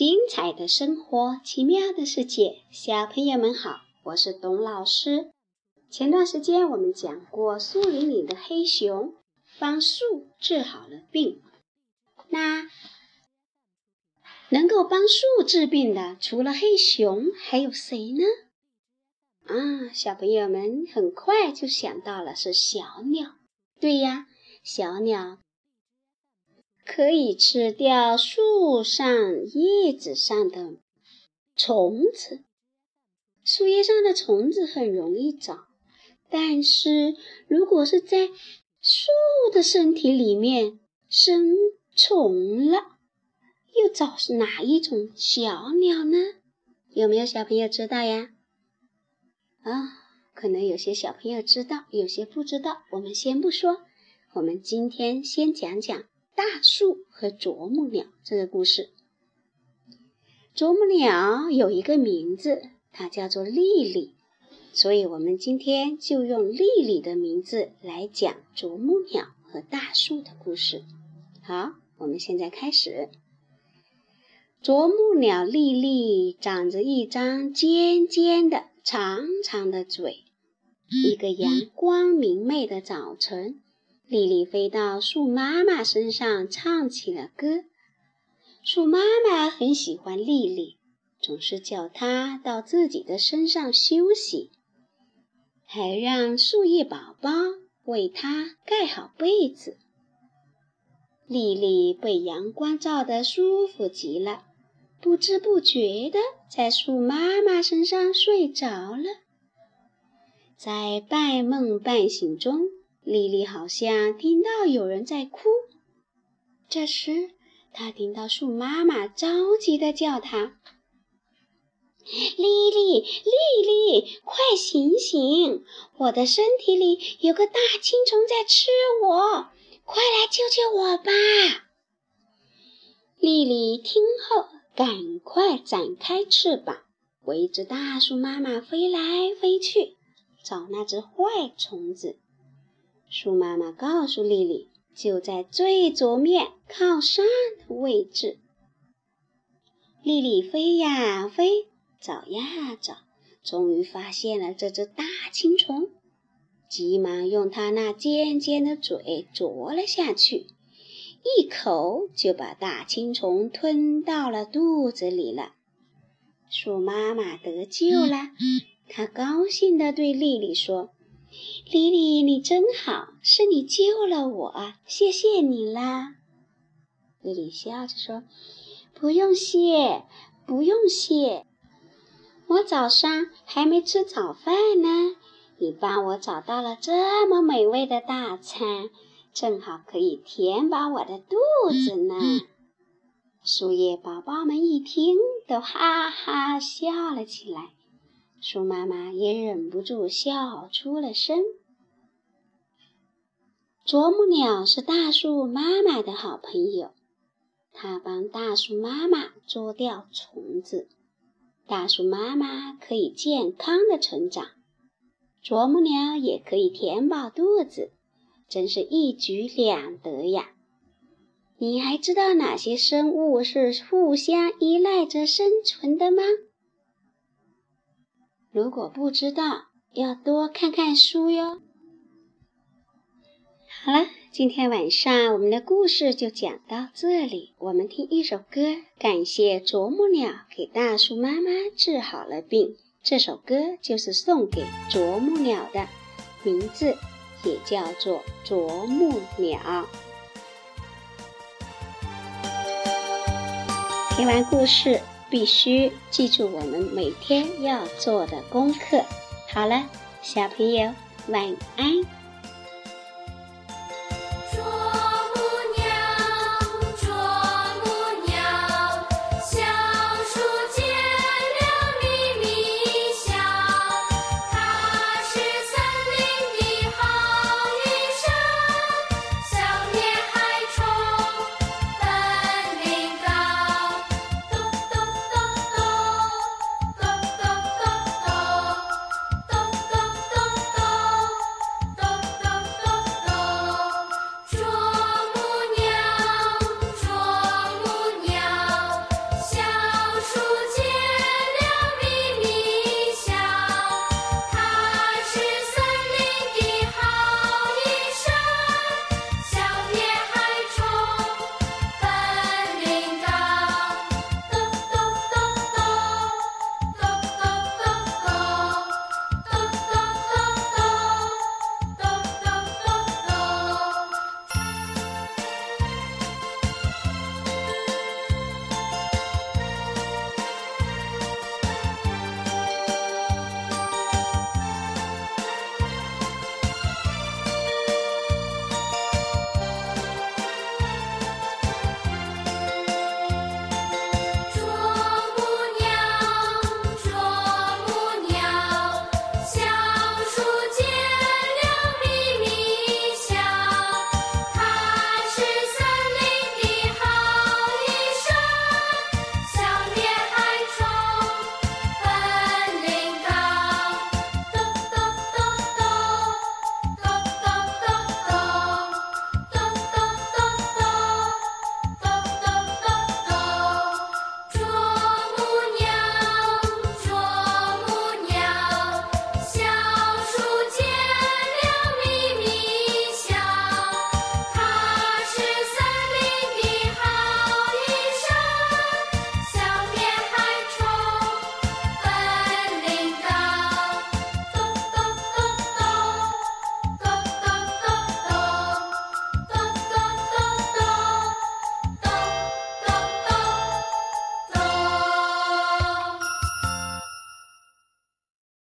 精彩的生活，奇妙的世界，小朋友们好，我是董老师。前段时间我们讲过树林里的黑熊帮树治好了病。那能够帮树治病的，除了黑熊，还有谁呢？啊，小朋友们很快就想到了是小鸟。对呀，小鸟。可以吃掉树上叶子上的虫子，树叶上的虫子很容易找，但是如果是在树的身体里面生虫了，又找哪一种小鸟呢？有没有小朋友知道呀？啊，可能有些小朋友知道，有些不知道。我们先不说，我们今天先讲讲。大树和啄木鸟这个故事。啄木鸟有一个名字，它叫做丽丽，所以我们今天就用丽丽的名字来讲啄木鸟和大树的故事。好，我们现在开始。啄木鸟丽丽长着一张尖尖的、长长的嘴。一个阳光明媚的早晨。莉莉飞到树妈妈身上，唱起了歌。树妈妈很喜欢莉莉，总是叫她到自己的身上休息，还让树叶宝宝为她盖好被子。莉莉被阳光照得舒服极了，不知不觉地在树妈妈身上睡着了。在半梦半醒中。莉莉好像听到有人在哭，这时她听到树妈妈着急地叫她：“莉莉，莉莉，快醒醒！我的身体里有个大青虫在吃我，快来救救我吧！”莉莉听后，赶快展开翅膀，围着大树妈妈飞来飞去，找那只坏虫子。树妈妈告诉丽丽，就在最左面靠上的位置。丽丽飞呀飞，找呀找，终于发现了这只大青虫，急忙用它那尖尖的嘴啄了下去，一口就把大青虫吞到了肚子里了。树妈妈得救了，她高兴地对丽丽说。莉莉，你真好，是你救了我，谢谢你啦！莉莉笑着说：“不用谢，不用谢，我早上还没吃早饭呢，你帮我找到了这么美味的大餐，正好可以填饱我的肚子呢。”树叶宝宝们一听，都哈哈笑了起来，树妈妈也忍不住笑出了声。啄木鸟是大树妈妈的好朋友，它帮大树妈妈捉掉虫子，大树妈妈可以健康的成长，啄木鸟也可以填饱肚子，真是一举两得呀！你还知道哪些生物是互相依赖着生存的吗？如果不知道，要多看看书哟。好了，今天晚上我们的故事就讲到这里。我们听一首歌，感谢啄木鸟给大树妈妈治好了病。这首歌就是送给啄木鸟的，名字也叫做啄木鸟。听完故事，必须记住我们每天要做的功课。好了，小朋友，晚安。